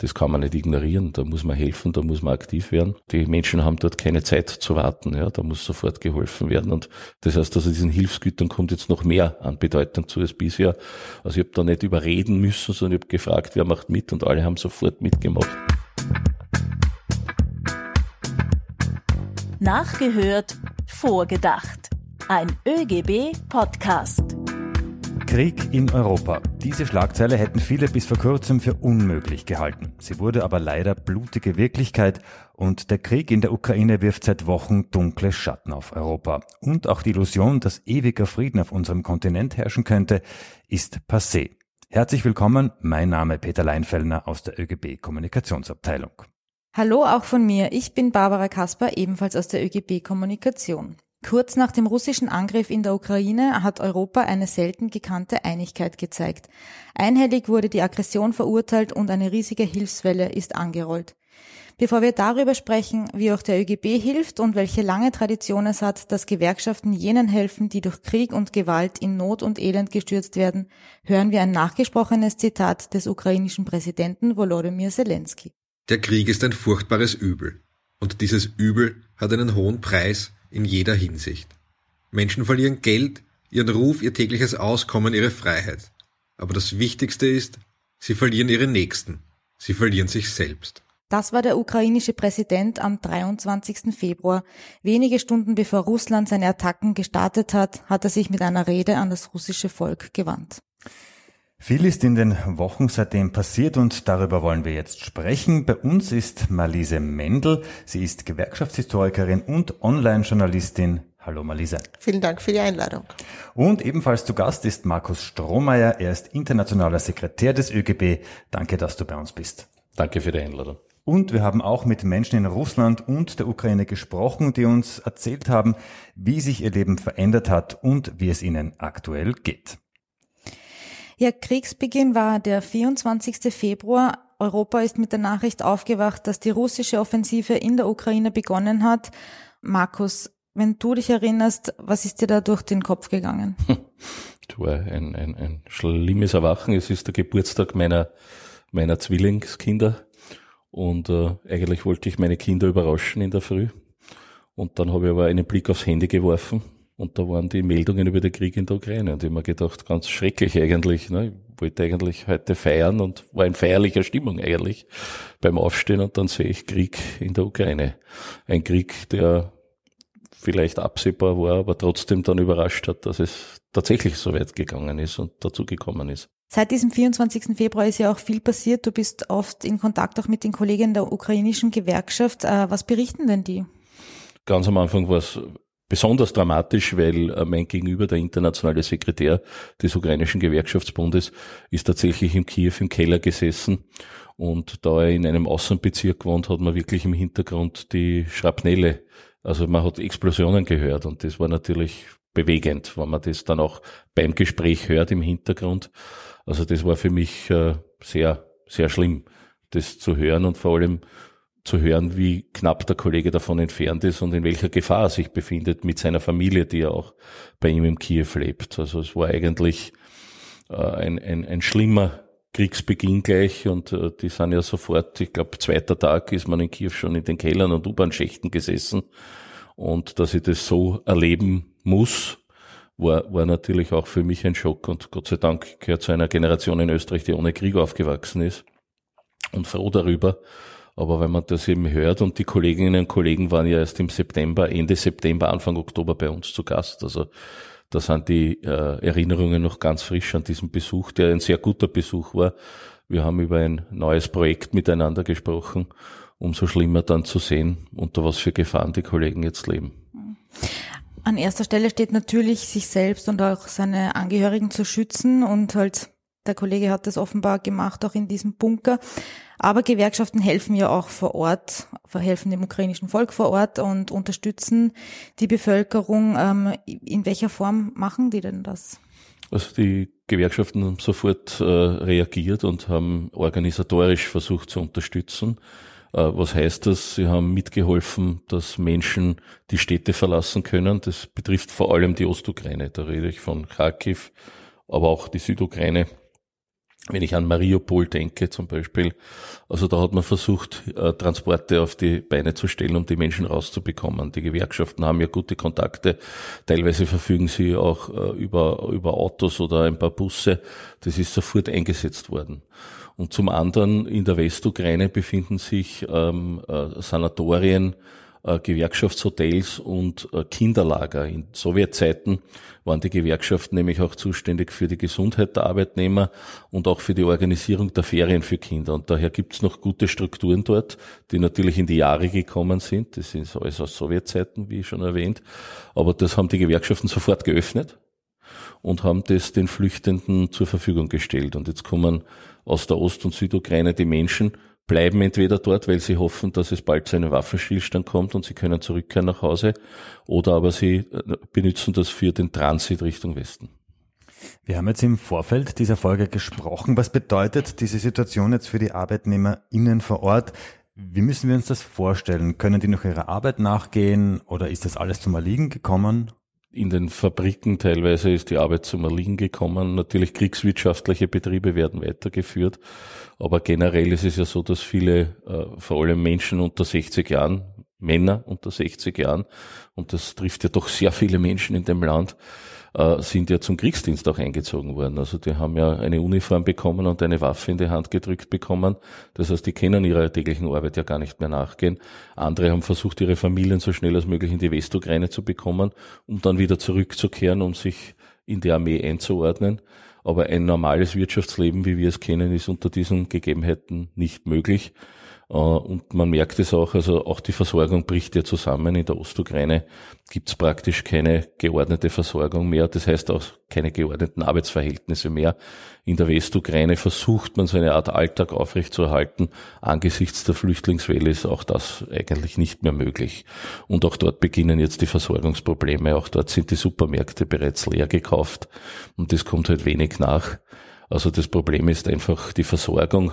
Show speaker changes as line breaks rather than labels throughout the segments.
Das kann man nicht ignorieren. Da muss man helfen, da muss man aktiv werden. Die Menschen haben dort keine Zeit zu warten. Ja, da muss sofort geholfen werden. Und das heißt, also diesen Hilfsgütern kommt jetzt noch mehr an Bedeutung zu als bisher. Also ich habe da nicht überreden müssen, sondern ich habe gefragt, wer macht mit und alle haben sofort mitgemacht.
Nachgehört, vorgedacht. Ein ÖGB-Podcast.
Krieg in Europa. Diese Schlagzeile hätten viele bis vor kurzem für unmöglich gehalten. Sie wurde aber leider blutige Wirklichkeit und der Krieg in der Ukraine wirft seit Wochen dunkle Schatten auf Europa. Und auch die Illusion, dass ewiger Frieden auf unserem Kontinent herrschen könnte, ist passé. Herzlich willkommen, mein Name Peter Leinfellner aus der ÖGB Kommunikationsabteilung.
Hallo auch von mir, ich bin Barbara Kasper, ebenfalls aus der ÖGB Kommunikation. Kurz nach dem russischen Angriff in der Ukraine hat Europa eine selten gekannte Einigkeit gezeigt. Einhellig wurde die Aggression verurteilt und eine riesige Hilfswelle ist angerollt. Bevor wir darüber sprechen, wie auch der ÖGB hilft und welche lange Tradition es hat, dass Gewerkschaften jenen helfen, die durch Krieg und Gewalt in Not und Elend gestürzt werden, hören wir ein nachgesprochenes Zitat des ukrainischen Präsidenten Volodymyr Zelensky.
Der Krieg ist ein furchtbares Übel. Und dieses Übel hat einen hohen Preis, in jeder Hinsicht. Menschen verlieren Geld, ihren Ruf, ihr tägliches Auskommen, ihre Freiheit. Aber das Wichtigste ist, sie verlieren ihre Nächsten. Sie verlieren sich selbst.
Das war der ukrainische Präsident am 23. Februar. Wenige Stunden bevor Russland seine Attacken gestartet hat, hat er sich mit einer Rede an das russische Volk gewandt.
Viel ist in den Wochen seitdem passiert und darüber wollen wir jetzt sprechen. Bei uns ist Marlise Mendel. Sie ist Gewerkschaftshistorikerin und Online-Journalistin. Hallo Marlise.
Vielen Dank für die Einladung.
Und ebenfalls zu Gast ist Markus Strohmeier. Er ist internationaler Sekretär des ÖGB. Danke, dass du bei uns bist.
Danke für die Einladung.
Und wir haben auch mit Menschen in Russland und der Ukraine gesprochen, die uns erzählt haben, wie sich ihr Leben verändert hat und wie es ihnen aktuell geht.
Ja, Kriegsbeginn war der 24. Februar. Europa ist mit der Nachricht aufgewacht, dass die russische Offensive in der Ukraine begonnen hat. Markus, wenn du dich erinnerst, was ist dir da durch den Kopf gegangen?
Das war ein, ein, ein schlimmes Erwachen. Es ist der Geburtstag meiner, meiner Zwillingskinder. Und äh, eigentlich wollte ich meine Kinder überraschen in der Früh. Und dann habe ich aber einen Blick aufs Handy geworfen und da waren die Meldungen über den Krieg in der Ukraine. Und ich habe mir gedacht, ganz schrecklich eigentlich. Ne? Ich wollte eigentlich heute feiern und war in feierlicher Stimmung eigentlich beim Aufstehen und dann sehe ich Krieg in der Ukraine. Ein Krieg, der vielleicht absehbar war, aber trotzdem dann überrascht hat, dass es tatsächlich so weit gegangen ist und dazu gekommen ist.
Seit diesem 24. Februar ist ja auch viel passiert. Du bist oft in Kontakt auch mit den Kollegen der ukrainischen Gewerkschaft. Äh, was berichten denn die?
Ganz am Anfang war es besonders dramatisch, weil äh, mein Gegenüber, der internationale Sekretär des ukrainischen Gewerkschaftsbundes, ist tatsächlich im Kiew im Keller gesessen. Und da er in einem Außenbezirk wohnt, hat man wirklich im Hintergrund die Schrapnelle, also man hat Explosionen gehört und das war natürlich bewegend, wenn man das dann auch beim Gespräch hört im Hintergrund. Also das war für mich äh, sehr, sehr schlimm, das zu hören und vor allem zu hören, wie knapp der Kollege davon entfernt ist und in welcher Gefahr er sich befindet mit seiner Familie, die ja auch bei ihm im Kiew lebt. Also es war eigentlich äh, ein, ein, ein schlimmer Kriegsbeginn gleich und äh, die sind ja sofort, ich glaube, zweiter Tag ist man in Kiew schon in den Kellern und U-Bahn-Schächten gesessen und dass ich das so erleben muss, war, war natürlich auch für mich ein Schock und Gott sei Dank gehört zu einer Generation in Österreich, die ohne Krieg aufgewachsen ist und froh darüber, aber wenn man das eben hört und die Kolleginnen und Kollegen waren ja erst im September, Ende September, Anfang Oktober bei uns zu Gast. Also da sind die äh, Erinnerungen noch ganz frisch an diesen Besuch, der ein sehr guter Besuch war. Wir haben über ein neues Projekt miteinander gesprochen. Umso schlimmer dann zu sehen, unter was für Gefahren die Kollegen jetzt leben.
An erster Stelle steht natürlich, sich selbst und auch seine Angehörigen zu schützen und halt der Kollege hat das offenbar gemacht, auch in diesem Bunker. Aber Gewerkschaften helfen ja auch vor Ort, helfen dem ukrainischen Volk vor Ort und unterstützen die Bevölkerung. Ähm, in welcher Form machen die denn das?
Also die Gewerkschaften haben sofort äh, reagiert und haben organisatorisch versucht zu unterstützen. Äh, was heißt das? Sie haben mitgeholfen, dass Menschen die Städte verlassen können. Das betrifft vor allem die Ostukraine. Da rede ich von Kharkiv, aber auch die Südukraine wenn ich an Mariupol denke zum Beispiel, also da hat man versucht, äh, Transporte auf die Beine zu stellen, um die Menschen rauszubekommen. Die Gewerkschaften haben ja gute Kontakte. Teilweise verfügen sie auch äh, über, über Autos oder ein paar Busse. Das ist sofort eingesetzt worden. Und zum anderen in der Westukraine befinden sich ähm, äh, Sanatorien, Gewerkschaftshotels und äh, Kinderlager. In Sowjetzeiten waren die Gewerkschaften nämlich auch zuständig für die Gesundheit der Arbeitnehmer und auch für die Organisierung der Ferien für Kinder. Und daher gibt es noch gute Strukturen dort, die natürlich in die Jahre gekommen sind. Das ist alles aus Sowjetzeiten, wie schon erwähnt. Aber das haben die Gewerkschaften sofort geöffnet und haben das den Flüchtenden zur Verfügung gestellt. Und jetzt kommen aus der Ost- und Südukraine die Menschen, bleiben entweder dort, weil sie hoffen, dass es bald zu einem Waffenstillstand kommt und sie können zurückkehren nach Hause, oder aber sie äh, benutzen das für den Transit Richtung Westen.
Wir haben jetzt im Vorfeld dieser Folge gesprochen. Was bedeutet diese Situation jetzt für die ArbeitnehmerInnen vor Ort? Wie müssen wir uns das vorstellen? Können die noch ihrer Arbeit nachgehen oder ist das alles zum Erliegen gekommen?
In den Fabriken teilweise ist die Arbeit zum Erliegen gekommen. Natürlich kriegswirtschaftliche Betriebe werden weitergeführt. Aber generell ist es ja so, dass viele, äh, vor allem Menschen unter 60 Jahren, Männer unter 60 Jahren, und das trifft ja doch sehr viele Menschen in dem Land, äh, sind ja zum Kriegsdienst auch eingezogen worden. Also die haben ja eine Uniform bekommen und eine Waffe in die Hand gedrückt bekommen. Das heißt, die können ihrer täglichen Arbeit ja gar nicht mehr nachgehen. Andere haben versucht, ihre Familien so schnell als möglich in die Westukraine zu bekommen, um dann wieder zurückzukehren, um sich in die Armee einzuordnen. Aber ein normales Wirtschaftsleben, wie wir es kennen, ist unter diesen Gegebenheiten nicht möglich. Äh, und man merkt es auch, also auch die Versorgung bricht ja zusammen. In der Ostukraine gibt es praktisch keine geordnete Versorgung mehr. Das heißt auch keine geordneten Arbeitsverhältnisse mehr. In der Westukraine versucht man so eine Art Alltag aufrechtzuerhalten. Angesichts der Flüchtlingswelle ist auch das eigentlich nicht mehr möglich. Und auch dort beginnen jetzt die Versorgungsprobleme. Auch dort sind die Supermärkte bereits leer gekauft und das kommt halt wenig nach. Also das Problem ist einfach die Versorgung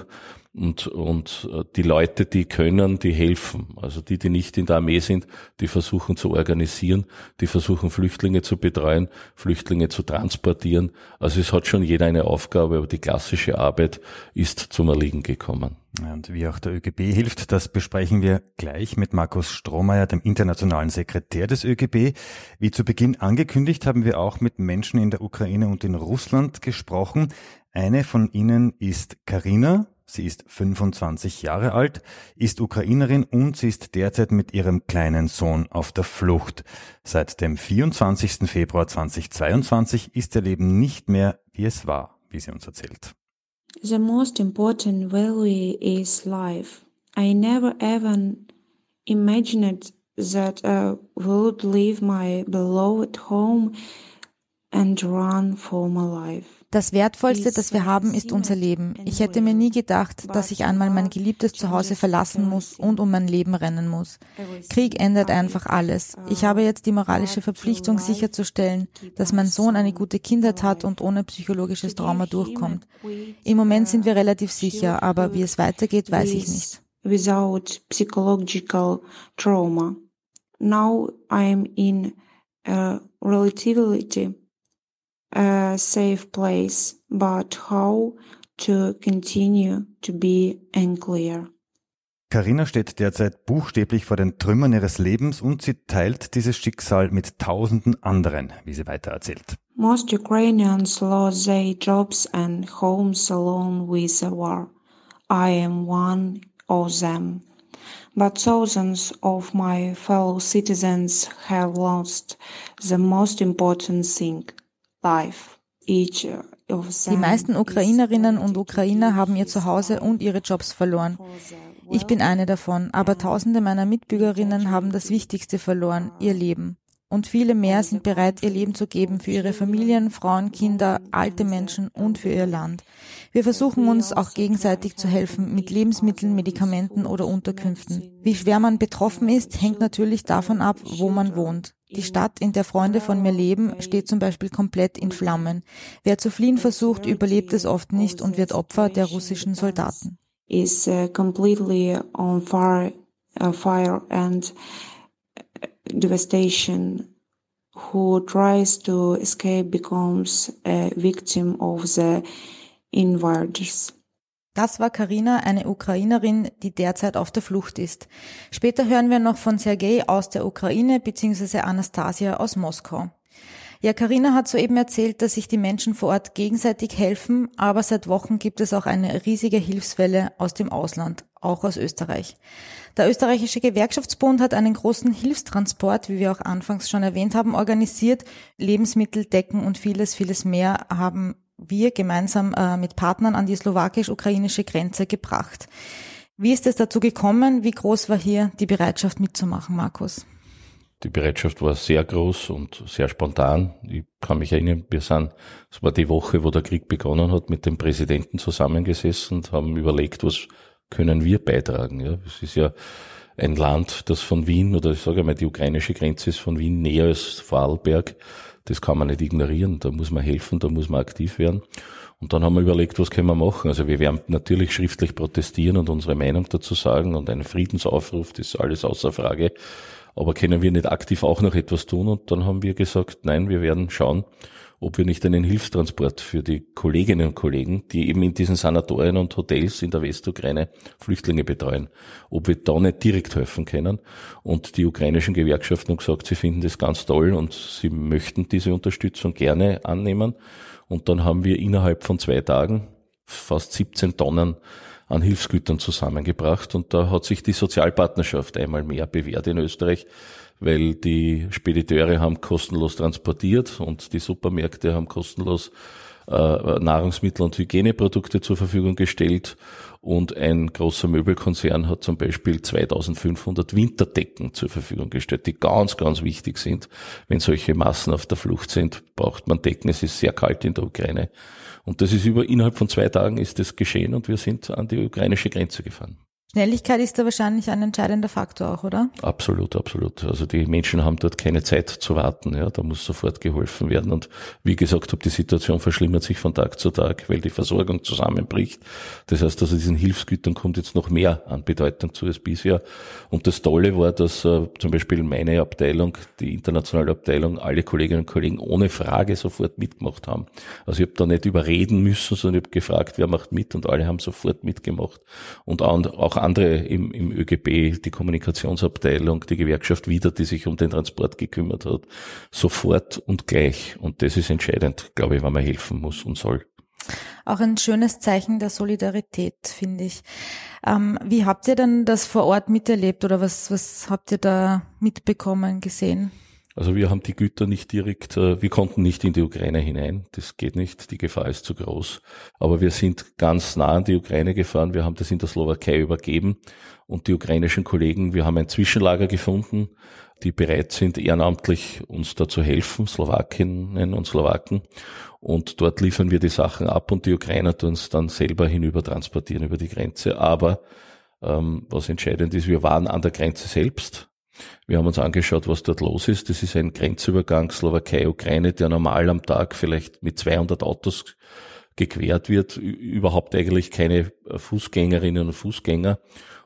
und, und äh, die Leute, die können, die helfen. Also die, die nicht in der Armee sind, die versuchen zu organisieren, die versuchen Flüchtlinge zu betreuen, Flüchtlinge zu transportieren. Also es hat schon jeder eine Aufgabe, aber die klassische Arbeit ist zum Erliegen gekommen.
Und wie auch der ÖGB hilft, das besprechen wir gleich mit Markus Strohmeier, dem internationalen Sekretär des ÖGB. Wie zu Beginn angekündigt, haben wir auch mit Menschen in der Ukraine und in Russland gesprochen. Eine von ihnen ist Karina. Sie ist 25 Jahre alt, ist Ukrainerin und sie ist derzeit mit ihrem kleinen Sohn auf der Flucht. Seit dem 24. Februar 2022 ist ihr Leben nicht mehr, wie es war, wie sie uns erzählt.
The most important value is life. I never even imagined that I would leave my beloved home and run for my life.
Das Wertvollste, das wir haben, ist unser Leben. Ich hätte mir nie gedacht, dass ich einmal mein geliebtes Zuhause verlassen muss und um mein Leben rennen muss. Krieg ändert einfach alles. Ich habe jetzt die moralische Verpflichtung sicherzustellen, dass mein Sohn eine gute Kindheit hat und ohne psychologisches Trauma durchkommt. Im Moment sind wir relativ sicher, aber wie es weitergeht, weiß ich nicht.
Without psychological trauma. Now I'm in relativity a safe place, but how to continue to be unclear.
Carina steht derzeit buchstäblich vor den Trümmern ihres Lebens und sie teilt dieses Schicksal mit tausenden anderen, wie sie weiter erzählt.
Most Ukrainians lost their jobs and homes along with the war. I am one of them. But thousands of my fellow citizens have lost the most important thing,
die meisten Ukrainerinnen und Ukrainer haben ihr Zuhause und ihre Jobs verloren. Ich bin eine davon, aber Tausende meiner Mitbürgerinnen haben das Wichtigste verloren, ihr Leben. Und viele mehr sind bereit, ihr Leben zu geben für ihre Familien, Frauen, Kinder, alte Menschen und für ihr Land. Wir versuchen uns auch gegenseitig zu helfen mit Lebensmitteln, Medikamenten oder Unterkünften. Wie schwer man betroffen ist, hängt natürlich davon ab, wo man wohnt. Die Stadt, in der Freunde von mir leben, steht zum Beispiel komplett in Flammen. Wer zu fliehen versucht, überlebt es oft nicht und wird Opfer der russischen Soldaten.
Is uh, completely on fire, uh, fire and uh, devastation. Who tries to escape becomes a victim of the invaders.
Das war Karina, eine Ukrainerin, die derzeit auf der Flucht ist. Später hören wir noch von Sergei aus der Ukraine bzw. Anastasia aus Moskau. Ja, Karina hat soeben erzählt, dass sich die Menschen vor Ort gegenseitig helfen, aber seit Wochen gibt es auch eine riesige Hilfswelle aus dem Ausland, auch aus Österreich. Der österreichische Gewerkschaftsbund hat einen großen Hilfstransport, wie wir auch anfangs schon erwähnt haben, organisiert. Lebensmittel, Decken und vieles, vieles mehr haben wir gemeinsam äh, mit Partnern an die slowakisch-ukrainische Grenze gebracht. Wie ist es dazu gekommen? Wie groß war hier die Bereitschaft mitzumachen, Markus?
Die Bereitschaft war sehr groß und sehr spontan. Ich kann mich erinnern, wir sind, es war die Woche, wo der Krieg begonnen hat, mit dem Präsidenten zusammengesessen und haben überlegt, was können wir beitragen. Ja, es ist ja ein Land, das von Wien, oder ich sage einmal, die ukrainische Grenze ist von Wien näher als Vorarlberg. Das kann man nicht ignorieren. Da muss man helfen, da muss man aktiv werden. Und dann haben wir überlegt, was können wir machen. Also wir werden natürlich schriftlich protestieren und unsere Meinung dazu sagen und einen Friedensaufruf, das ist alles außer Frage. Aber können wir nicht aktiv auch noch etwas tun? Und dann haben wir gesagt, nein, wir werden schauen, ob wir nicht einen Hilfstransport für die Kolleginnen und Kollegen, die eben in diesen Sanatorien und Hotels in der Westukraine Flüchtlinge betreuen, ob wir da nicht direkt helfen können. Und die ukrainischen Gewerkschaften haben gesagt, sie finden das ganz toll und sie möchten diese Unterstützung gerne annehmen. Und dann haben wir innerhalb von zwei Tagen fast 17 Tonnen an Hilfsgütern zusammengebracht. Und da hat sich die Sozialpartnerschaft einmal mehr bewährt in Österreich weil die Spediteure haben kostenlos transportiert und die Supermärkte haben kostenlos äh, Nahrungsmittel und Hygieneprodukte zur Verfügung gestellt und ein großer Möbelkonzern hat zum Beispiel 2500 Winterdecken zur Verfügung gestellt, die ganz, ganz wichtig sind. Wenn solche Massen auf der Flucht sind, braucht man Decken. Es ist sehr kalt in der Ukraine. Und das ist über, innerhalb von zwei Tagen ist das geschehen und wir sind an die ukrainische Grenze gefahren.
Schnelligkeit ist da wahrscheinlich ein entscheidender Faktor auch, oder?
Absolut, absolut. Also die Menschen haben dort keine Zeit zu warten. Ja, da muss sofort geholfen werden. Und wie gesagt die Situation verschlimmert sich von Tag zu Tag, weil die Versorgung zusammenbricht. Das heißt, also diesen Hilfsgütern kommt jetzt noch mehr an Bedeutung zu als bisher. Und das Tolle war, dass äh, zum Beispiel meine Abteilung, die internationale Abteilung, alle Kolleginnen und Kollegen ohne Frage sofort mitgemacht haben. Also ich habe da nicht überreden müssen, sondern ich habe gefragt, wer macht mit und alle haben sofort mitgemacht. Und auch andere im, im ÖGB, die Kommunikationsabteilung, die Gewerkschaft wieder, die sich um den Transport gekümmert hat, sofort und gleich. Und das ist entscheidend, glaube ich, wenn man helfen muss und soll.
Auch ein schönes Zeichen der Solidarität, finde ich. Ähm, wie habt ihr denn das vor Ort miterlebt oder was, was habt ihr da mitbekommen, gesehen?
Also wir haben die Güter nicht direkt, äh, wir konnten nicht in die Ukraine hinein. Das geht nicht, die Gefahr ist zu groß. Aber wir sind ganz nah an die Ukraine gefahren. Wir haben das in der Slowakei übergeben. Und die ukrainischen Kollegen, wir haben ein Zwischenlager gefunden, die bereit sind, ehrenamtlich uns da zu helfen, Slowakinnen und Slowaken. Und dort liefern wir die Sachen ab und die Ukrainer tun uns dann selber hinüber transportieren über die Grenze. Aber ähm, was entscheidend ist, wir waren an der Grenze selbst wir haben uns angeschaut, was dort los ist. Das ist ein Grenzübergang Slowakei-Ukraine, der normal am Tag vielleicht mit 200 Autos gequert wird, überhaupt eigentlich keine Fußgängerinnen und Fußgänger.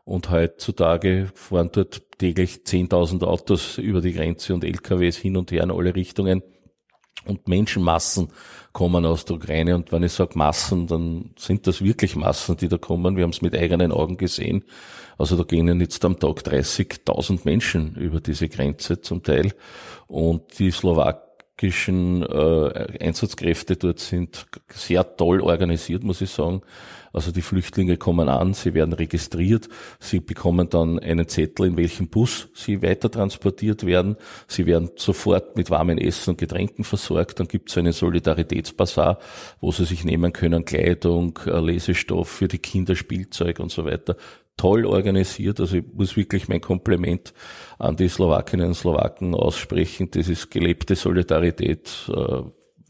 Und heutzutage fahren dort täglich 10.000 Autos über die Grenze und LKWs hin und her in alle Richtungen. Und Menschenmassen kommen aus der Ukraine. Und wenn ich sage Massen, dann sind das wirklich Massen, die da kommen. Wir haben es mit eigenen Augen gesehen. Also da gehen jetzt am Tag 30.000 Menschen über diese Grenze zum Teil. Und die slowakischen äh, Einsatzkräfte dort sind sehr toll organisiert, muss ich sagen. Also die Flüchtlinge kommen an, sie werden registriert, sie bekommen dann einen Zettel, in welchem Bus sie weiter transportiert werden. Sie werden sofort mit warmen Essen und Getränken versorgt. Dann gibt es einen Solidaritätsbasar, wo sie sich nehmen können, Kleidung, äh, Lesestoff für die Kinder, Spielzeug und so weiter toll organisiert. Also ich muss wirklich mein Kompliment an die Slowakinnen und Slowaken aussprechen. Das ist gelebte Solidarität. Äh,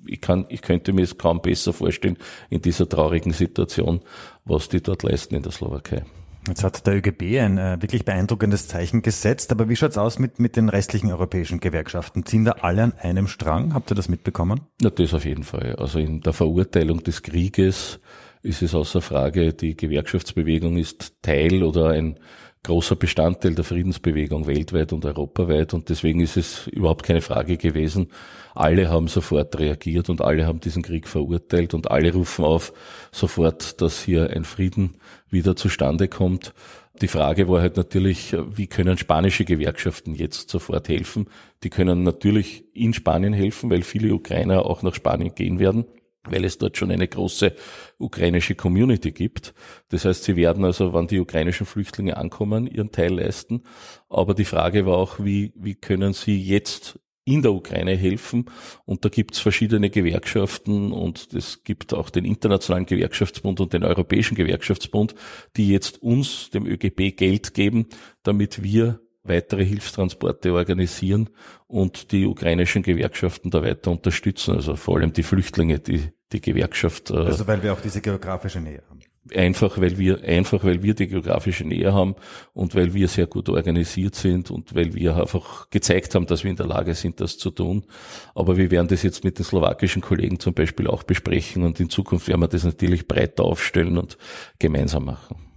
ich kann, ich könnte mir es kaum besser vorstellen in dieser traurigen Situation, was die dort leisten in der Slowakei.
Jetzt hat der ÖGB ein äh, wirklich beeindruckendes Zeichen gesetzt, aber wie schaut's aus mit, mit den restlichen europäischen Gewerkschaften? Ziehen da alle an einem Strang? Habt ihr das mitbekommen?
Na, das auf jeden Fall. Also in der Verurteilung des Krieges ist es außer Frage, die Gewerkschaftsbewegung ist Teil oder ein großer Bestandteil der Friedensbewegung weltweit und europaweit und deswegen ist es überhaupt keine Frage gewesen. Alle haben sofort reagiert und alle haben diesen Krieg verurteilt und alle rufen auf sofort, dass hier ein Frieden wieder zustande kommt. Die Frage war halt natürlich, wie können spanische Gewerkschaften jetzt sofort helfen? Die können natürlich in Spanien helfen, weil viele Ukrainer auch nach Spanien gehen werden weil es dort schon eine große ukrainische Community gibt. Das heißt, sie werden also, wann die ukrainischen Flüchtlinge ankommen, ihren Teil leisten. Aber die Frage war auch, wie, wie können sie jetzt in der Ukraine helfen. Und da gibt es verschiedene Gewerkschaften und es gibt auch den Internationalen Gewerkschaftsbund und den Europäischen Gewerkschaftsbund, die jetzt uns, dem ÖGB, Geld geben, damit wir weitere Hilfstransporte organisieren und die ukrainischen Gewerkschaften da weiter unterstützen. Also vor allem die Flüchtlinge, die die Gewerkschaft.
Äh, also weil wir auch diese geografische Nähe haben.
Einfach weil wir einfach weil wir die geografische Nähe haben und weil wir sehr gut organisiert sind und weil wir einfach gezeigt haben, dass wir in der Lage sind, das zu tun. Aber wir werden das jetzt mit den slowakischen Kollegen zum Beispiel auch besprechen und in Zukunft werden wir das natürlich breiter aufstellen und gemeinsam machen.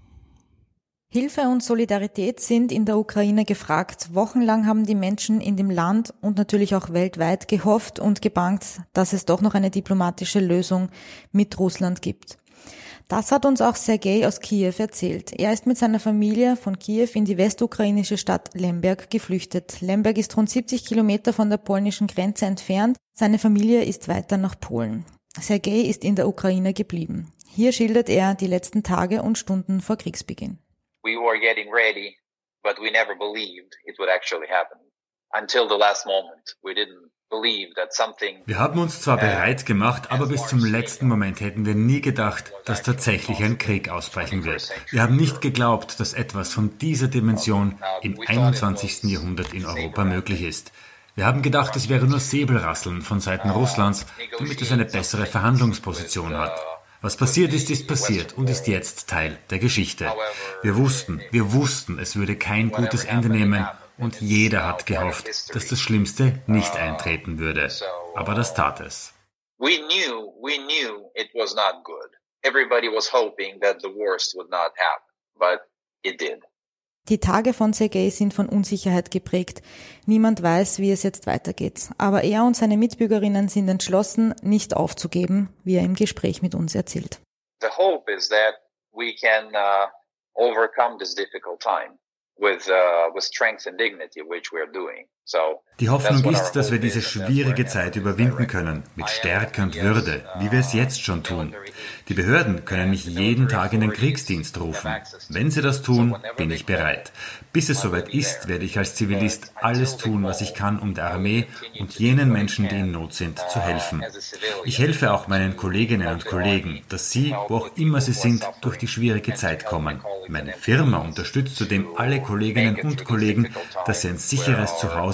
Hilfe und Solidarität sind in der Ukraine gefragt. Wochenlang haben die Menschen in dem Land und natürlich auch weltweit gehofft und gebangt, dass es doch noch eine diplomatische Lösung mit Russland gibt. Das hat uns auch Sergei aus Kiew erzählt. Er ist mit seiner Familie von Kiew in die westukrainische Stadt Lemberg geflüchtet. Lemberg ist rund 70 Kilometer von der polnischen Grenze entfernt. Seine Familie ist weiter nach Polen. Sergei ist in der Ukraine geblieben. Hier schildert er die letzten Tage und Stunden vor Kriegsbeginn
we were getting ready, but we never believed it would actually happen. Until the last moment. We didn't
wir haben uns zwar bereit gemacht, aber bis zum letzten Moment hätten wir nie gedacht, dass tatsächlich ein Krieg ausbrechen wird. Wir haben nicht geglaubt, dass etwas von dieser Dimension im 21. Jahrhundert in Europa möglich ist. Wir haben gedacht, es wäre nur Säbelrasseln von Seiten Russlands, damit es eine bessere Verhandlungsposition hat. Was passiert ist, ist passiert und ist jetzt Teil der Geschichte. Wir wussten, wir wussten, es würde kein gutes Ende nehmen und jeder hat gehofft, dass das Schlimmste nicht eintreten würde. Aber das tat es. Everybody was hoping that the worst would not happen, but it did.
Die Tage von Sergei sind von Unsicherheit geprägt. Niemand weiß, wie es jetzt weitergeht. Aber er und seine Mitbürgerinnen sind entschlossen, nicht aufzugeben, wie er im Gespräch mit uns erzählt.
The hope is that we can uh, overcome this difficult time with uh, with strength and dignity, which we are doing.
Die Hoffnung ist, dass wir diese schwierige Zeit überwinden können, mit Stärke und Würde, wie wir es jetzt schon tun. Die Behörden können mich jeden Tag in den Kriegsdienst rufen. Wenn sie das tun, bin ich bereit. Bis es soweit ist, werde ich als Zivilist alles tun, was ich kann, um der Armee und jenen Menschen, die in Not sind, zu helfen. Ich helfe auch meinen Kolleginnen und Kollegen, dass sie, wo auch immer sie sind, durch die schwierige Zeit kommen. Meine Firma unterstützt zudem alle Kolleginnen und Kollegen, dass sie ein sicheres Zuhause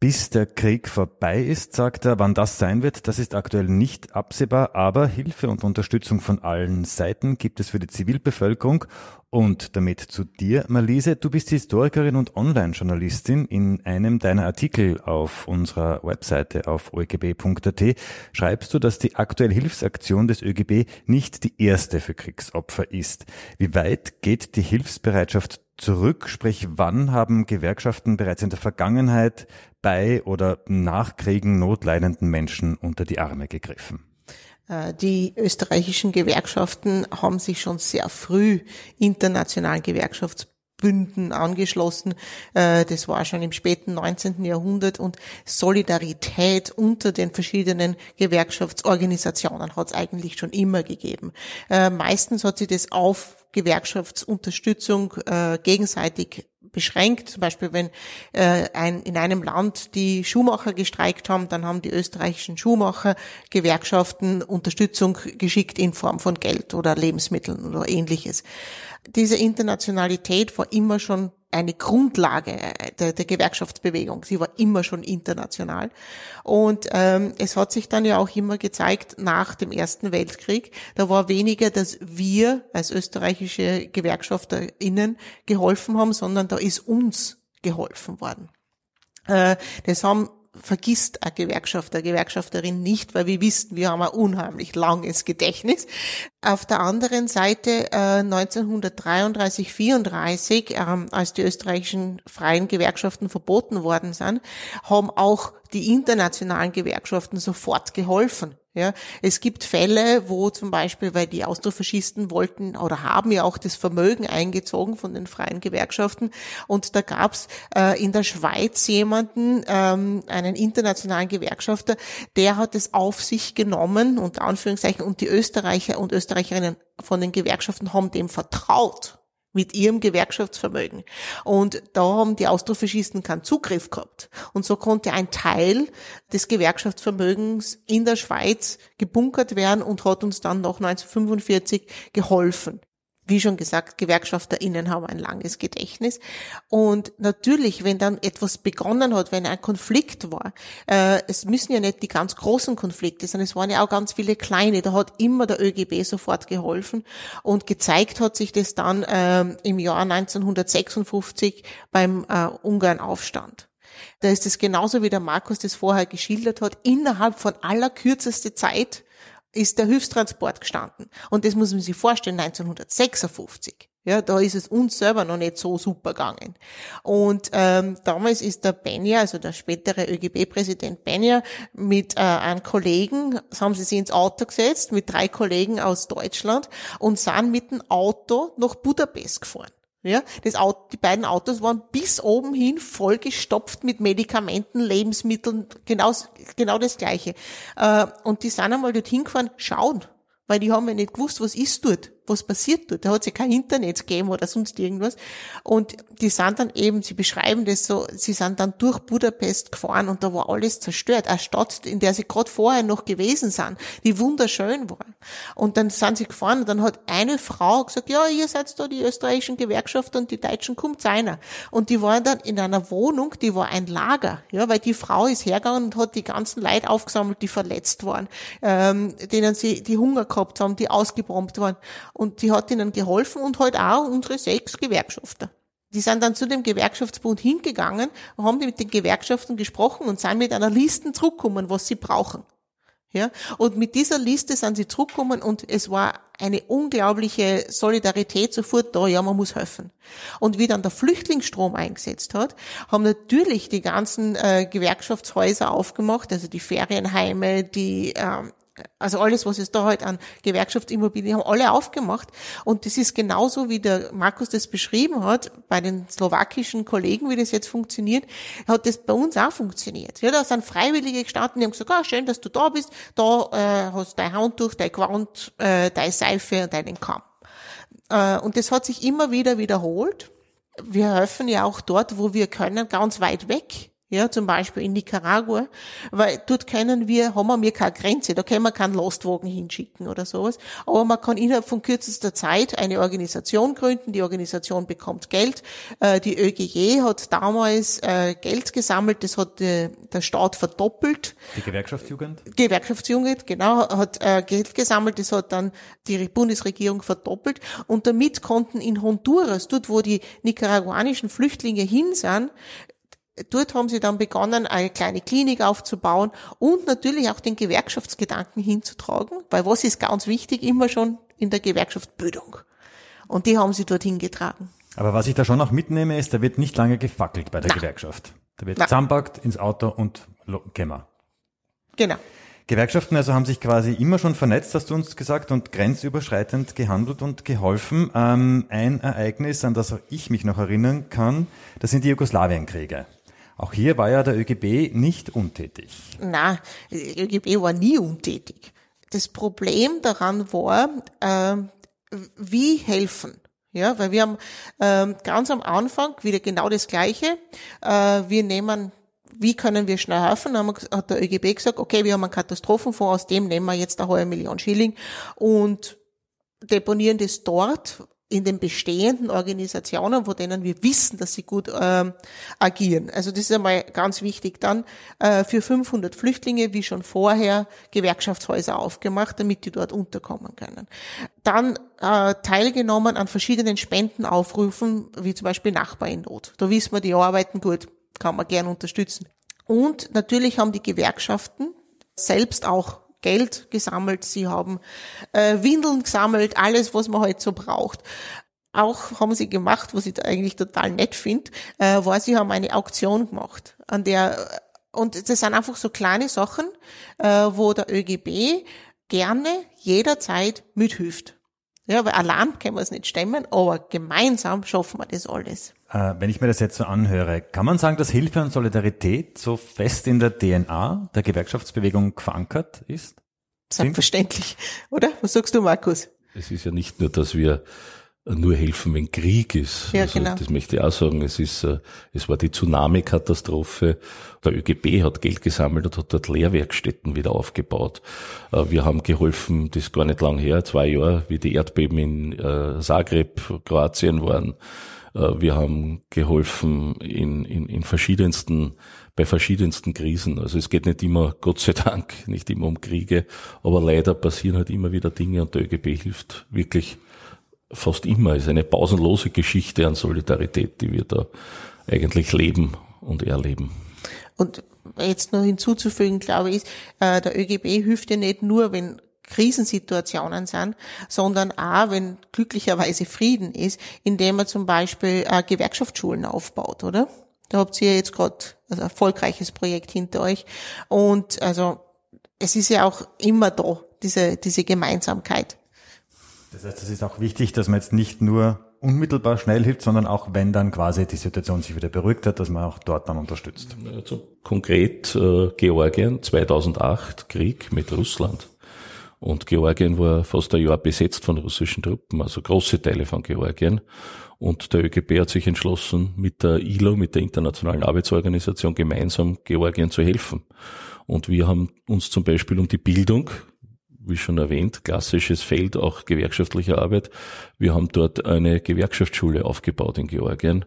Bis der Krieg vorbei ist, sagt er, wann das sein wird, das ist aktuell nicht absehbar, aber Hilfe und Unterstützung von allen Seiten gibt es für die Zivilbevölkerung und damit zu dir, Marlise. Du bist Historikerin und Online-Journalistin. In einem deiner Artikel auf unserer Webseite auf oegb.at schreibst du, dass die aktuelle Hilfsaktion des ÖGB nicht die erste für Kriegsopfer ist. Wie weit geht die Hilfsbereitschaft zurück? Sprich, wann haben Gewerkschaften bereits in der Vergangenheit bei oder nach Kriegen notleidenden Menschen unter die Arme gegriffen?
Äh, die österreichischen Gewerkschaften haben sich schon sehr früh internationalen Gewerkschaftsbünden angeschlossen. Äh, das war schon im späten 19. Jahrhundert und Solidarität unter den verschiedenen Gewerkschaftsorganisationen hat es eigentlich schon immer gegeben. Äh, meistens hat sich das auf Gewerkschaftsunterstützung gegenseitig beschränkt. Zum Beispiel, wenn äh, ein, in einem Land die Schuhmacher gestreikt haben, dann haben die österreichischen Schuhmacher Gewerkschaften Unterstützung geschickt in Form von Geld oder Lebensmitteln oder ähnliches. Diese Internationalität war immer schon eine Grundlage der, der Gewerkschaftsbewegung. Sie war immer schon international. Und ähm, es hat sich dann ja auch immer gezeigt, nach dem Ersten Weltkrieg, da war weniger, dass wir als österreichische GewerkschafterInnen geholfen haben, sondern da ist uns geholfen worden. Äh, das haben vergisst ein Gewerkschafter, Gewerkschafterin nicht, weil wir wissen, wir haben ein unheimlich langes Gedächtnis. Auf der anderen Seite äh, 1933, 34, ähm, als die österreichischen freien Gewerkschaften verboten worden sind, haben auch die internationalen Gewerkschaften sofort geholfen. Ja, es gibt Fälle, wo zum Beispiel, weil die Austrofaschisten wollten oder haben ja auch das Vermögen eingezogen von den freien Gewerkschaften und da gab's äh, in der Schweiz jemanden, ähm, einen internationalen Gewerkschafter, der hat es auf sich genommen, unter Anführungszeichen, und die Österreicher und Österreicherinnen von den Gewerkschaften haben dem vertraut mit ihrem Gewerkschaftsvermögen. Und da haben die Austrofaschisten keinen Zugriff gehabt. Und so konnte ein Teil des Gewerkschaftsvermögens in der Schweiz gebunkert werden und hat uns dann noch 1945 geholfen wie schon gesagt, GewerkschafterInnen haben ein langes Gedächtnis. Und natürlich, wenn dann etwas begonnen hat, wenn ein Konflikt war, äh, es müssen ja nicht die ganz großen Konflikte sein, es waren ja auch ganz viele kleine, da hat immer der ÖGB sofort geholfen. Und gezeigt hat sich das dann äh, im Jahr 1956 beim äh, Ungarn-Aufstand. Da ist es genauso wie der Markus das vorher geschildert hat, innerhalb von aller kürzester Zeit ist der Hilfstransport gestanden. Und das muss man sich vorstellen, 1956. Ja, da ist es uns selber noch nicht so super gegangen. Und ähm, damals ist der Benja, also der spätere ÖGB-Präsident Benja, mit äh, einem Kollegen, das haben sie sich ins Auto gesetzt, mit drei Kollegen aus Deutschland und sind mit dem Auto nach Budapest gefahren. Ja, das Auto, die beiden Autos waren bis oben hin vollgestopft mit Medikamenten, Lebensmitteln, genau, genau das Gleiche. Äh, und die sind einmal dorthin gefahren, schauen, weil die haben ja nicht gewusst, was ist dort was passiert dort. Da hat es ja kein Internet gegeben oder sonst irgendwas. Und die sind dann eben, sie beschreiben das so, sie sind dann durch Budapest gefahren und da war alles zerstört. Eine Stadt, in der sie gerade vorher noch gewesen sind, die wunderschön war. Und dann sind sie gefahren und dann hat eine Frau gesagt, ja, ihr seid da die österreichischen Gewerkschaften und die Deutschen kommt einer. Und die waren dann in einer Wohnung, die war ein Lager, ja, weil die Frau ist hergegangen und hat die ganzen Leute aufgesammelt, die verletzt waren, ähm, denen sie die Hunger gehabt haben, die ausgebombt waren. Und die hat ihnen geholfen und halt auch unsere sechs Gewerkschafter. Die sind dann zu dem Gewerkschaftsbund hingegangen und haben mit den Gewerkschaften gesprochen und sind mit einer Liste zurückgekommen, was sie brauchen. Ja, und mit dieser Liste sind sie zurückgekommen und es war eine unglaubliche Solidarität sofort da, ja, man muss helfen. Und wie dann der Flüchtlingsstrom eingesetzt hat, haben natürlich die ganzen äh, Gewerkschaftshäuser aufgemacht, also die Ferienheime, die ähm, also alles, was es da halt an Gewerkschaftsimmobilien haben, alle aufgemacht. Und das ist genauso, wie der Markus das beschrieben hat, bei den slowakischen Kollegen, wie das jetzt funktioniert, hat das bei uns auch funktioniert. Ja, da sind Freiwillige gestanden, die haben gesagt, ah, schön, dass du da bist, da äh, hast dein Handtuch, dein Gewand, äh, deine Seife und deinen Kamm. Äh, und das hat sich immer wieder wiederholt. Wir helfen ja auch dort, wo wir können, ganz weit weg ja, zum Beispiel in Nicaragua, weil dort können wir, haben wir keine Grenze, da können wir keinen Lastwagen hinschicken oder sowas, aber man kann innerhalb von kürzester Zeit eine Organisation gründen, die Organisation bekommt Geld, äh, die ÖGJ hat damals äh, Geld gesammelt, das hat der Staat verdoppelt.
Die Gewerkschaftsjugend?
Gewerkschaftsjugend, genau, hat äh, Geld gesammelt, das hat dann die Bundesregierung verdoppelt. Und damit konnten in Honduras, dort wo die nicaraguanischen Flüchtlinge hin sind, Dort haben sie dann begonnen, eine kleine Klinik aufzubauen und natürlich auch den Gewerkschaftsgedanken hinzutragen, weil was ist ganz wichtig, immer schon in der Gewerkschaftsbildung. Und die haben sie dorthin getragen.
Aber was ich da schon auch mitnehme, ist, da wird nicht lange gefackelt bei der Nein. Gewerkschaft. Da wird zusammenpackt ins Auto und gehen
Genau.
Gewerkschaften also haben sich quasi immer schon vernetzt, hast du uns gesagt, und grenzüberschreitend gehandelt und geholfen. Ähm, ein Ereignis, an das ich mich noch erinnern kann, das sind die Jugoslawienkriege. Auch hier war ja der ÖGB nicht untätig.
Na, der ÖGB war nie untätig. Das Problem daran war, äh, wie helfen. Ja, weil wir haben äh, ganz am Anfang wieder genau das Gleiche. Äh, wir nehmen wie können wir schnell helfen? Dann hat der ÖGB gesagt, okay, wir haben einen Katastrophenfonds, aus dem nehmen wir jetzt eine halbe Million Schilling und deponieren das dort, in den bestehenden Organisationen, von denen wir wissen, dass sie gut ähm, agieren. Also das ist einmal ganz wichtig. Dann äh, für 500 Flüchtlinge, wie schon vorher, Gewerkschaftshäuser aufgemacht, damit die dort unterkommen können. Dann äh, teilgenommen an verschiedenen Spendenaufrufen, wie zum Beispiel Nachbar in Not. Da wissen wir, die arbeiten gut, kann man gern unterstützen. Und natürlich haben die Gewerkschaften selbst auch Geld gesammelt, sie haben äh, Windeln gesammelt, alles, was man halt so braucht. Auch haben sie gemacht, was ich da eigentlich total nett finde, äh, war, sie haben eine Auktion gemacht, an der und das sind einfach so kleine Sachen, äh, wo der ÖGB gerne jederzeit mithilft. Ja, weil allein können wir es nicht stemmen, aber gemeinsam schaffen wir das alles.
Äh, wenn ich mir das jetzt so anhöre, kann man sagen, dass Hilfe und Solidarität so fest in der DNA der Gewerkschaftsbewegung verankert ist?
Selbstverständlich, oder? Was sagst du, Markus?
Es ist ja nicht nur, dass wir nur helfen, wenn Krieg ist.
Ja,
also,
genau.
Das möchte ich auch sagen. Es ist, äh, es war die Tsunami-Katastrophe. Der ÖGB hat Geld gesammelt und hat dort Lehrwerkstätten wieder aufgebaut. Äh, Wir haben geholfen, das ist gar nicht lang her, zwei Jahre, wie die Erdbeben in äh, Zagreb, Kroatien waren. Äh, Wir haben geholfen in, in, in verschiedensten, bei verschiedensten Krisen. Also es geht nicht immer, Gott sei Dank, nicht immer um Kriege, aber leider passieren halt immer wieder Dinge und der ÖGB hilft wirklich fast immer. Es ist eine pausenlose Geschichte an Solidarität, die wir da eigentlich leben und erleben.
Und jetzt noch hinzuzufügen, glaube ich, äh, der ÖGB hilft ja nicht nur, wenn Krisensituationen sind, sondern auch, wenn glücklicherweise Frieden ist, indem er zum Beispiel äh, Gewerkschaftsschulen aufbaut, oder? Da habt ihr jetzt gerade ein erfolgreiches Projekt hinter euch. Und also es ist ja auch immer da, diese, diese Gemeinsamkeit.
Das heißt, es ist auch wichtig, dass man jetzt nicht nur unmittelbar schnell hilft, sondern auch wenn dann quasi die Situation sich wieder beruhigt hat, dass man auch dort dann unterstützt.
Also konkret äh, Georgien 2008 Krieg mit Russland. Und Georgien war fast ein Jahr besetzt von russischen Truppen, also große Teile von Georgien. Und der ÖGB hat sich entschlossen, mit der ILO, mit der Internationalen Arbeitsorganisation, gemeinsam Georgien zu helfen. Und wir haben uns zum Beispiel um die Bildung wie schon erwähnt, klassisches Feld auch gewerkschaftlicher Arbeit. Wir haben dort eine Gewerkschaftsschule aufgebaut in Georgien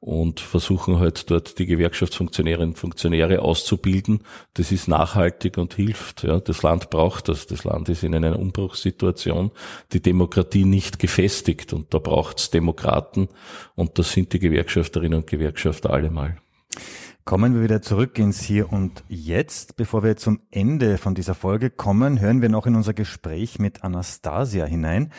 und versuchen halt dort die Gewerkschaftsfunktionärinnen und Funktionäre auszubilden. Das ist nachhaltig und hilft. Ja. Das Land braucht das. Das Land ist in einer Umbruchssituation, die Demokratie nicht gefestigt und da braucht es Demokraten und das sind die Gewerkschafterinnen und Gewerkschafter allemal.
Kommen wir wieder zurück ins Hier und Jetzt. Bevor wir zum Ende von dieser Folge kommen, hören wir noch in unser Gespräch mit Anastasia hinein.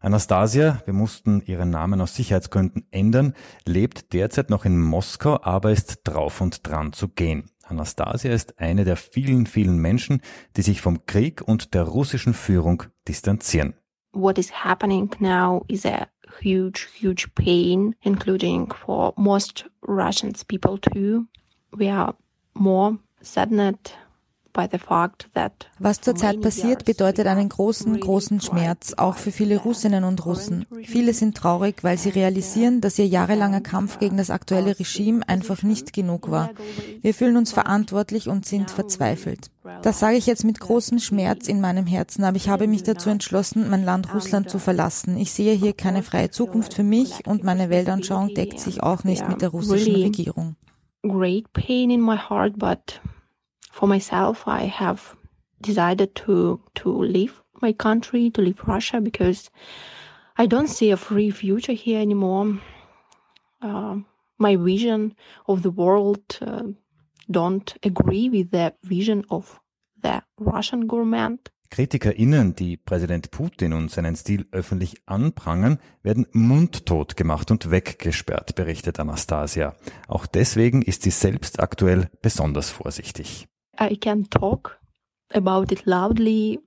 Anastasia, wir mussten ihren Namen aus Sicherheitsgründen ändern, lebt derzeit noch in Moskau, aber ist drauf und dran zu gehen. Anastasia ist eine der vielen, vielen Menschen, die sich vom Krieg und der russischen Führung distanzieren.
What is happening now is a huge, huge pain, including for most Russians people too. We are more saddened by the fact that
Was zurzeit passiert, bedeutet einen großen, großen Schmerz, auch für viele Russinnen und Russen. Viele sind traurig, weil sie realisieren, dass ihr jahrelanger Kampf gegen das aktuelle Regime einfach nicht genug war. Wir fühlen uns verantwortlich und sind verzweifelt. Das sage ich jetzt mit großem Schmerz in meinem Herzen, aber ich habe mich dazu entschlossen, mein Land Russland zu verlassen. Ich sehe hier keine freie Zukunft für mich und meine Weltanschauung deckt sich auch nicht mit der russischen Regierung.
Great pain in my heart, but for myself, I have decided to to leave my country, to leave Russia, because I don't see a free future here anymore. Uh, my vision of the world uh, don't agree with the vision of the Russian government.
KritikerInnen, die Präsident Putin und seinen Stil öffentlich anprangern, werden mundtot gemacht und weggesperrt, berichtet Anastasia. Auch deswegen ist sie selbst aktuell besonders vorsichtig.
I can talk about it loudly.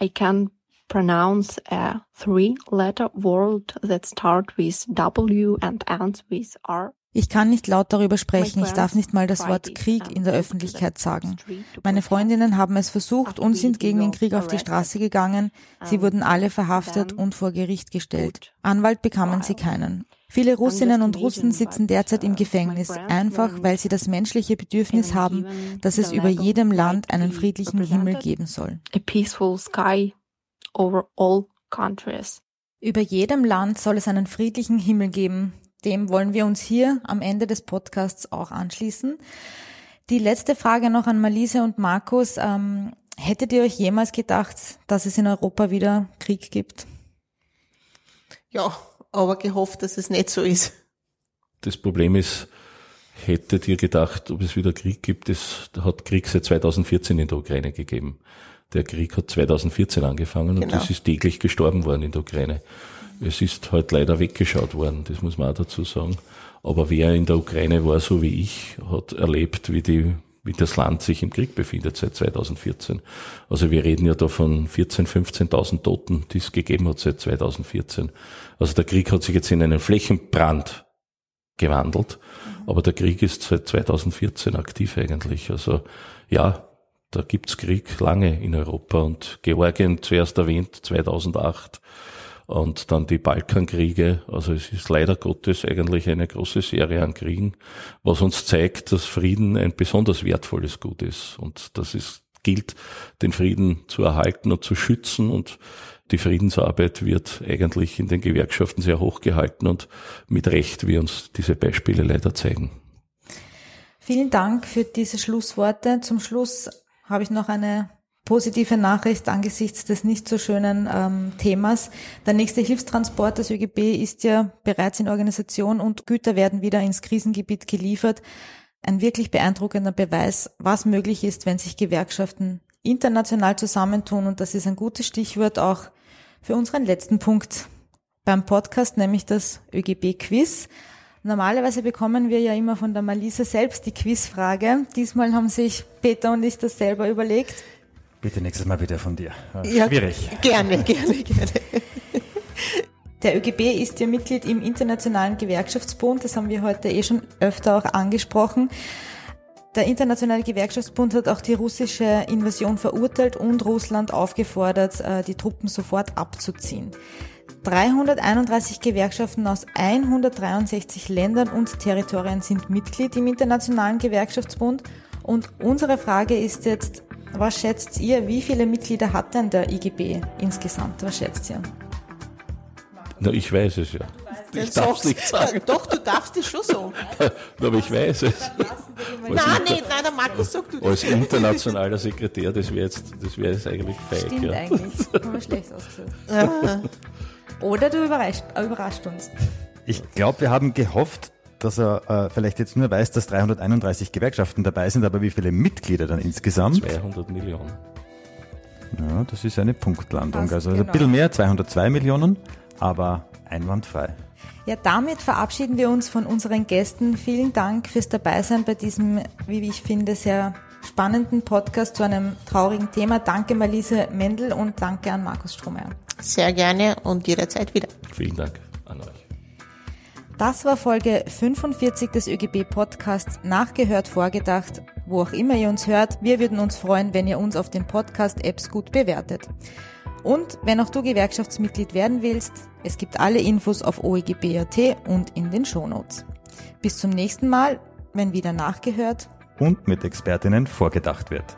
I can pronounce a three-letter word that starts with W and ends with R.
Ich kann nicht laut darüber sprechen, ich darf nicht mal das Wort Krieg in der Öffentlichkeit sagen. Meine Freundinnen haben es versucht und sind gegen den Krieg auf die Straße gegangen. Sie wurden alle verhaftet und vor Gericht gestellt. Anwalt bekamen sie keinen. Viele Russinnen und Russen sitzen derzeit im Gefängnis, einfach weil sie das menschliche Bedürfnis haben, dass es über jedem Land einen friedlichen Himmel geben soll.
A peaceful sky over all countries.
Über jedem Land soll es einen friedlichen Himmel geben. Dem wollen wir uns hier am Ende des Podcasts auch anschließen. Die letzte Frage noch an Malise und Markus. Ähm, hättet ihr euch jemals gedacht, dass es in Europa wieder Krieg gibt?
Ja, aber gehofft, dass es nicht so ist.
Das Problem ist, hättet ihr gedacht, ob es wieder Krieg gibt? Es hat Krieg seit 2014 in der Ukraine gegeben. Der Krieg hat 2014 angefangen
Genau.
und es ist täglich gestorben worden in der Ukraine. Es ist halt leider weggeschaut worden, das muss man auch dazu sagen. Aber wer in der Ukraine war, so wie ich, hat erlebt, wie die wie das Land sich im Krieg befindet seit 2014. Also wir reden ja da von 14.000, 15.000 Toten, die es gegeben hat seit 2014. Also der Krieg hat sich jetzt in einen Flächenbrand gewandelt, aber der Krieg ist seit 2014 aktiv eigentlich. Also ja, da gibt's Krieg lange in Europa und Georgien zuerst erwähnt 2008 und dann die Balkankriege. Also es ist leider Gottes eigentlich eine große Serie an Kriegen, was uns zeigt, dass Frieden ein besonders wertvolles Gut ist und dass es gilt, den Frieden zu erhalten und zu schützen und die Friedensarbeit wird eigentlich in den Gewerkschaften sehr hoch gehalten und mit Recht, wie uns diese Beispiele leider zeigen.
Vielen Dank für diese Schlussworte. Zum Schluss habe ich noch eine positive Nachricht angesichts des nicht so schönen ähm, Themas. Der nächste Hilfstransport des ÖGB ist ja bereits in Organisation und Güter werden wieder ins Krisengebiet geliefert. Ein wirklich beeindruckender Beweis, was möglich ist, wenn sich Gewerkschaften international zusammentun. Und das ist ein gutes Stichwort auch für unseren letzten Punkt beim Podcast, nämlich das ÖGB-Quiz. Normalerweise bekommen wir ja immer von der Malisa selbst die Quizfrage. Diesmal haben sich Peter und ich das selber überlegt.
Bitte nächstes Mal wieder von dir.
Ja,
Schwierig.
Gerne, gerne, gerne.
Der ÖGB ist ja Mitglied im Internationalen Gewerkschaftsbund. Das haben wir heute eh schon öfter auch angesprochen. Der Internationale Gewerkschaftsbund hat auch die russische Invasion verurteilt und Russland aufgefordert, äh, die Truppen sofort abzuziehen. 331 Gewerkschaften aus 163 Ländern und Territorien sind Mitglied im Internationalen Gewerkschaftsbund. Und unsere Frage ist jetzt, was schätzt ihr, wie viele Mitglieder hat denn der IGB insgesamt? Was schätzt ihr?
Na, ich weiß es ja. Ich darf es nicht sagen,
Doch, du darfst es schon sagen.
aber ich weiß es.
Nein, nicht, nein, der Markus sagt du das.
Als internationaler Sekretär, das wäre jetzt, das wäre jetzt eigentlich feig.
Stimmt
ja.
eigentlich. Haben wir schlecht ausgesucht. Oder du überrascht, äh, überrascht uns.
Ich glaube, wir haben gehofft, dass er äh, vielleicht jetzt nur weiß, dass 331 Gewerkschaften dabei sind, aber wie viele Mitglieder dann insgesamt?
200 Millionen.
Ja, das ist eine Punktlandung.
Passt,
also
genau.
ein bisschen mehr, 202 Millionen, aber einwandfrei.
Ja, damit verabschieden wir uns von unseren Gästen. Vielen Dank fürs Dabeisein bei diesem, wie ich finde, sehr spannenden Podcast zu einem traurigen Thema. Danke Malise Mendel und danke an Markus Strohmeier.
Sehr gerne und jederzeit wieder.
Vielen Dank an euch.
Das war Folge 45 des ÖGB Podcasts Nachgehört vorgedacht. Wo auch immer ihr uns hört, wir würden uns freuen, wenn ihr uns auf den Podcast-Apps gut bewertet. Und wenn auch du Gewerkschaftsmitglied werden willst, es gibt alle Infos auf oegb.at und in den Shownotes. Bis zum nächsten Mal, wenn wieder nachgehört
Und mit Expertinnen vorgedacht wird.